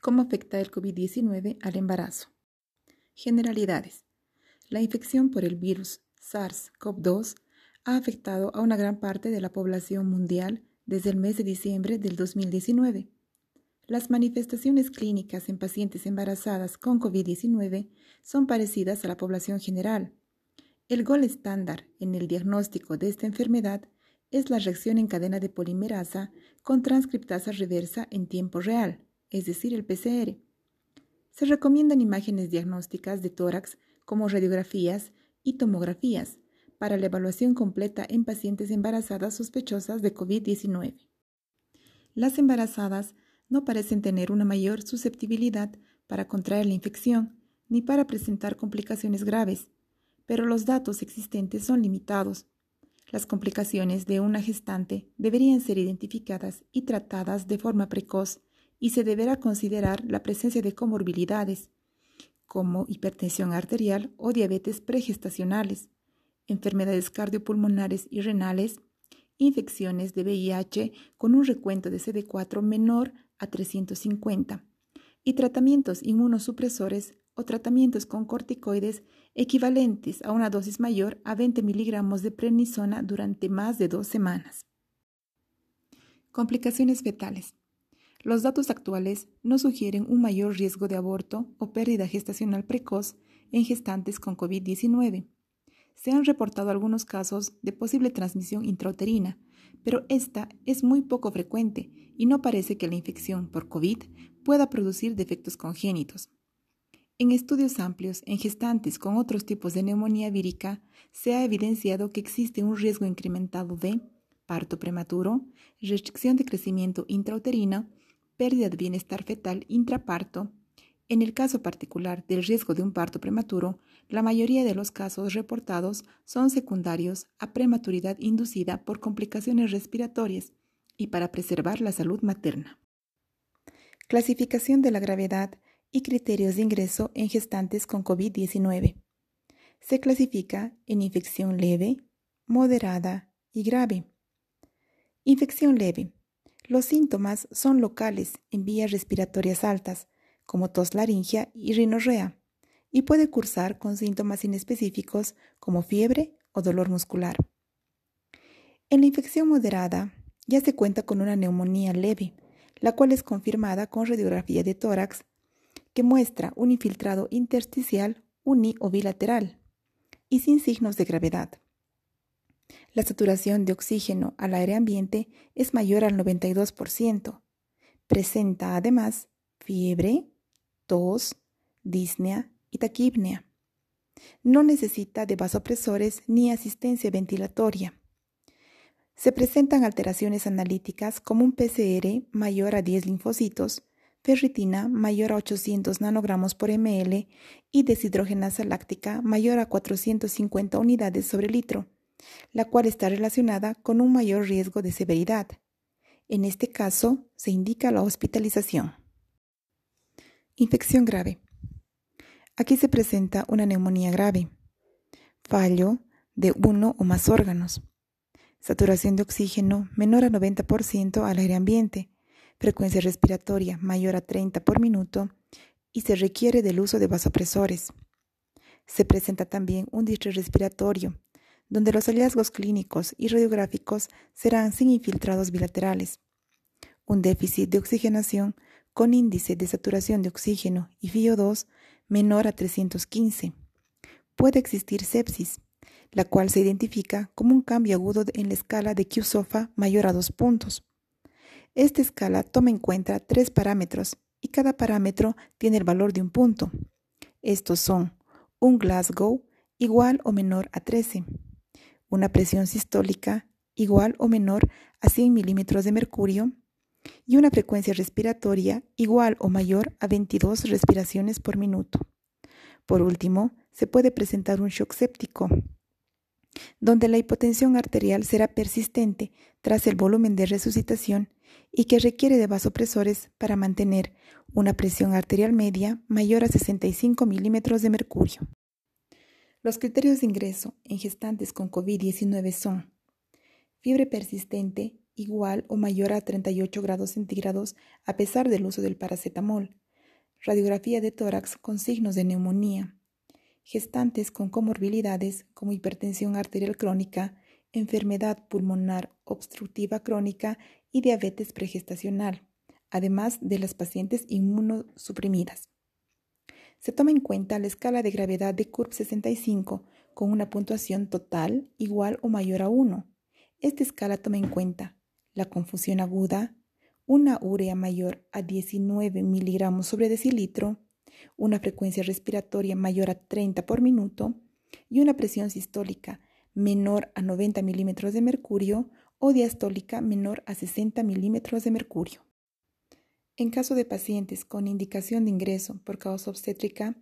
¿Cómo afecta el COVID-19 al embarazo? Generalidades. La infección por el virus SARS-CoV-2 ha afectado a una gran parte de la población mundial desde el mes de diciembre del 2019. Las manifestaciones clínicas en pacientes embarazadas con COVID-19 son parecidas a la población general. El gol estándar en el diagnóstico de esta enfermedad es la reacción en cadena de polimerasa con transcriptasa reversa en tiempo real, es decir, el PCR. Se recomiendan imágenes diagnósticas de tórax como radiografías y tomografías para la evaluación completa en pacientes embarazadas sospechosas de COVID-19. Las embarazadas no parecen tener una mayor susceptibilidad para contraer la infección ni para presentar complicaciones graves, pero los datos existentes son limitados. Las complicaciones de una gestante deberían ser identificadas y tratadas de forma precoz y se deberá considerar la presencia de comorbilidades, como hipertensión arterial o diabetes pregestacionales, enfermedades cardiopulmonares y renales, infecciones de VIH con un recuento de CD4 menor a 350 y tratamientos inmunosupresores o tratamientos con corticoides equivalentes a una dosis mayor a 20 miligramos de prednisona durante más de dos semanas. Complicaciones fetales. Los datos actuales no sugieren un mayor riesgo de aborto o pérdida gestacional precoz en gestantes con COVID-19. Se han reportado algunos casos de posible transmisión intrauterina, pero esta es muy poco frecuente y no parece que la infección por COVID pueda producir defectos congénitos. En estudios amplios en gestantes con otros tipos de neumonía vírica se ha evidenciado que existe un riesgo incrementado de parto prematuro, restricción de crecimiento intrauterino pérdida de bienestar fetal intraparto. En el caso particular del riesgo de un parto prematuro, la mayoría de los casos reportados son secundarios a prematuridad inducida por complicaciones respiratorias y para preservar la salud materna. Clasificación de la gravedad y criterios de ingreso en gestantes con COVID-19. Se clasifica en infección leve, moderada y grave. Infección leve los síntomas son locales en vías respiratorias altas, como tos laringia y rinorrea, y puede cursar con síntomas inespecíficos como fiebre o dolor muscular. En la infección moderada ya se cuenta con una neumonía leve, la cual es confirmada con radiografía de tórax que muestra un infiltrado intersticial uni o bilateral y sin signos de gravedad. La saturación de oxígeno al aire ambiente es mayor al 92%. Presenta además fiebre, tos, disnea y taquipnea. No necesita de vasopresores ni asistencia ventilatoria. Se presentan alteraciones analíticas como un PCR mayor a 10 linfocitos, ferritina mayor a 800 nanogramos por ml y deshidrogenasa láctica mayor a 450 unidades sobre litro la cual está relacionada con un mayor riesgo de severidad. En este caso, se indica la hospitalización. Infección grave. Aquí se presenta una neumonía grave, fallo de uno o más órganos, saturación de oxígeno menor a 90% al aire ambiente, frecuencia respiratoria mayor a 30 por minuto y se requiere del uso de vasopresores. Se presenta también un distrés respiratorio donde los hallazgos clínicos y radiográficos serán sin infiltrados bilaterales. Un déficit de oxigenación con índice de saturación de oxígeno y FIO2 menor a 315. Puede existir sepsis, la cual se identifica como un cambio agudo en la escala de QSOFA mayor a dos puntos. Esta escala toma en cuenta tres parámetros y cada parámetro tiene el valor de un punto. Estos son un Glasgow igual o menor a 13 una presión sistólica igual o menor a 100 milímetros de mercurio y una frecuencia respiratoria igual o mayor a 22 respiraciones por minuto. Por último, se puede presentar un shock séptico, donde la hipotensión arterial será persistente tras el volumen de resucitación y que requiere de vasopresores para mantener una presión arterial media mayor a 65 milímetros de mercurio. Los criterios de ingreso en gestantes con COVID-19 son fiebre persistente igual o mayor a 38 grados centígrados a pesar del uso del paracetamol, radiografía de tórax con signos de neumonía, gestantes con comorbilidades como hipertensión arterial crónica, enfermedad pulmonar obstructiva crónica y diabetes pregestacional, además de las pacientes inmunosuprimidas. Se toma en cuenta la escala de gravedad de CURP 65 con una puntuación total igual o mayor a 1. Esta escala toma en cuenta la confusión aguda, una urea mayor a 19 miligramos sobre decilitro, una frecuencia respiratoria mayor a 30 por minuto y una presión sistólica menor a 90 milímetros de mercurio o diastólica menor a 60 milímetros de mercurio. En caso de pacientes con indicación de ingreso por causa obstétrica,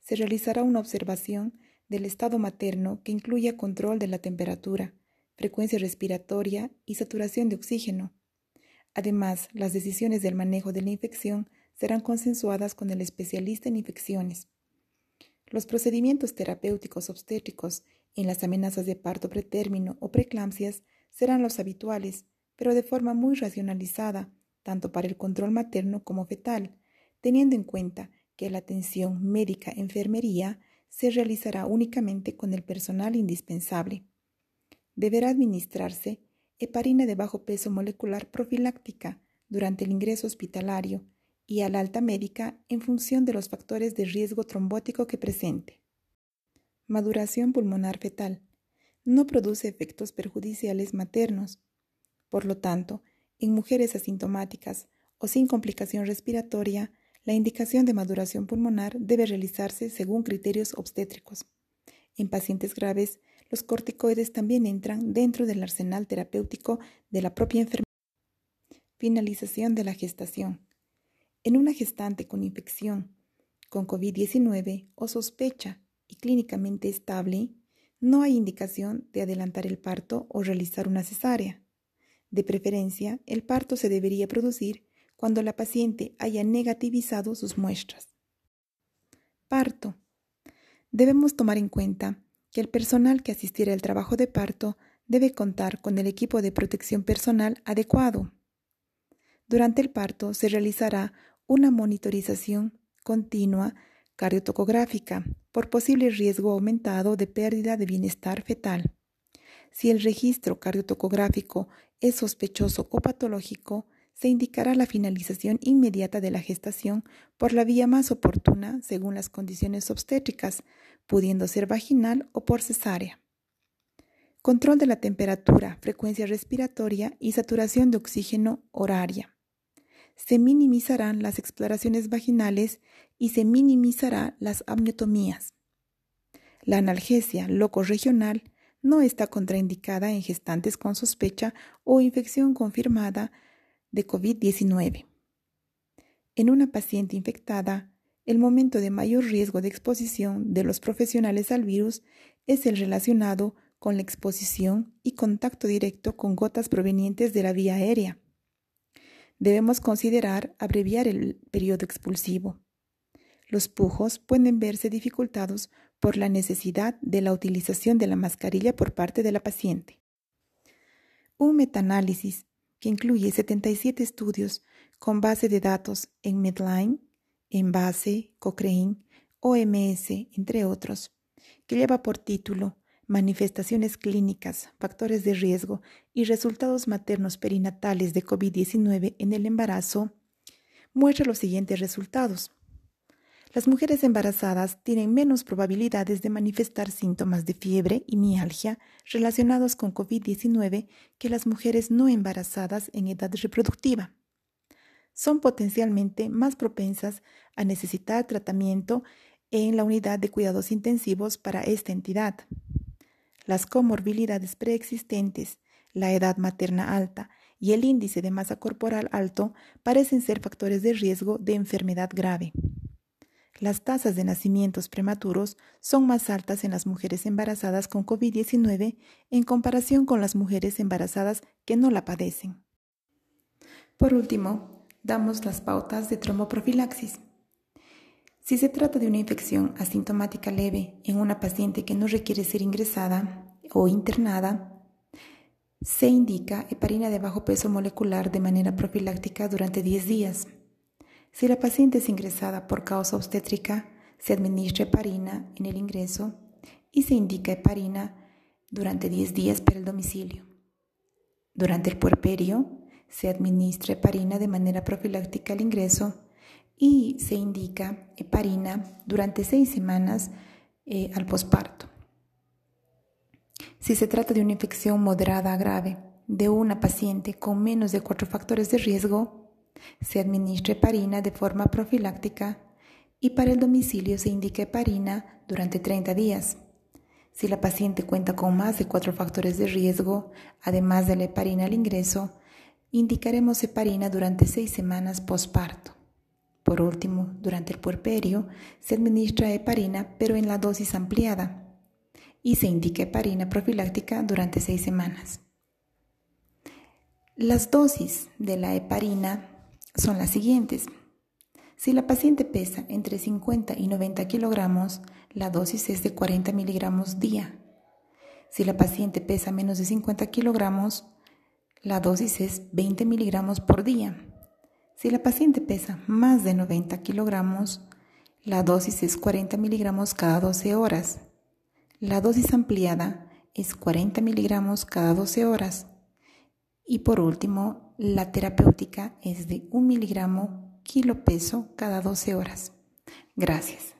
se realizará una observación del estado materno que incluya control de la temperatura, frecuencia respiratoria y saturación de oxígeno. Además, las decisiones del manejo de la infección serán consensuadas con el especialista en infecciones. Los procedimientos terapéuticos obstétricos en las amenazas de parto pretérmino o preeclampsias serán los habituales, pero de forma muy racionalizada, tanto para el control materno como fetal, teniendo en cuenta que la atención médica-enfermería se realizará únicamente con el personal indispensable. Deberá administrarse heparina de bajo peso molecular profiláctica durante el ingreso hospitalario y al alta médica en función de los factores de riesgo trombótico que presente. Maduración pulmonar fetal. No produce efectos perjudiciales maternos. Por lo tanto, en mujeres asintomáticas o sin complicación respiratoria, la indicación de maduración pulmonar debe realizarse según criterios obstétricos. En pacientes graves, los corticoides también entran dentro del arsenal terapéutico de la propia enfermedad. Finalización de la gestación. En una gestante con infección con COVID-19 o sospecha y clínicamente estable, no hay indicación de adelantar el parto o realizar una cesárea. De preferencia, el parto se debería producir cuando la paciente haya negativizado sus muestras. Parto. Debemos tomar en cuenta que el personal que asistiera al trabajo de parto debe contar con el equipo de protección personal adecuado. Durante el parto se realizará una monitorización continua cardiotocográfica por posible riesgo aumentado de pérdida de bienestar fetal. Si el registro cardiotocográfico es sospechoso o patológico, se indicará la finalización inmediata de la gestación por la vía más oportuna según las condiciones obstétricas, pudiendo ser vaginal o por cesárea. Control de la temperatura, frecuencia respiratoria y saturación de oxígeno horaria se minimizarán las exploraciones vaginales y se minimizará las amniotomías. La analgesia loco-regional no está contraindicada en gestantes con sospecha o infección confirmada de COVID-19. En una paciente infectada, el momento de mayor riesgo de exposición de los profesionales al virus es el relacionado con la exposición y contacto directo con gotas provenientes de la vía aérea debemos considerar abreviar el periodo expulsivo. Los pujos pueden verse dificultados por la necesidad de la utilización de la mascarilla por parte de la paciente. Un metaanálisis que incluye 77 estudios con base de datos en Medline, Envase, Cochrane, OMS, entre otros, que lleva por título manifestaciones clínicas, factores de riesgo y resultados maternos perinatales de COVID-19 en el embarazo, muestra los siguientes resultados. Las mujeres embarazadas tienen menos probabilidades de manifestar síntomas de fiebre y mialgia relacionados con COVID-19 que las mujeres no embarazadas en edad reproductiva. Son potencialmente más propensas a necesitar tratamiento en la unidad de cuidados intensivos para esta entidad las comorbilidades preexistentes, la edad materna alta y el índice de masa corporal alto parecen ser factores de riesgo de enfermedad grave. Las tasas de nacimientos prematuros son más altas en las mujeres embarazadas con COVID-19 en comparación con las mujeres embarazadas que no la padecen. Por último, damos las pautas de tromboprofilaxis. Si se trata de una infección asintomática leve en una paciente que no requiere ser ingresada o internada, se indica heparina de bajo peso molecular de manera profiláctica durante 10 días. Si la paciente es ingresada por causa obstétrica, se administra heparina en el ingreso y se indica heparina durante 10 días para el domicilio. Durante el puerperio, se administra heparina de manera profiláctica al ingreso y se indica heparina durante 6 semanas eh, al posparto. Si se trata de una infección moderada a grave de una paciente con menos de cuatro factores de riesgo, se administra heparina de forma profiláctica y para el domicilio se indica heparina durante 30 días. Si la paciente cuenta con más de cuatro factores de riesgo, además de la heparina al ingreso, indicaremos heparina durante seis semanas posparto. Por último, durante el puerperio se administra heparina pero en la dosis ampliada y se indica heparina profiláctica durante seis semanas. Las dosis de la heparina son las siguientes. Si la paciente pesa entre 50 y 90 kilogramos, la dosis es de 40 miligramos día. Si la paciente pesa menos de 50 kilogramos, la dosis es 20 miligramos por día. Si la paciente pesa más de 90 kilogramos, la dosis es 40 miligramos cada 12 horas. La dosis ampliada es 40 miligramos cada 12 horas. Y por último, la terapéutica es de 1 miligramo kilo peso cada 12 horas. Gracias.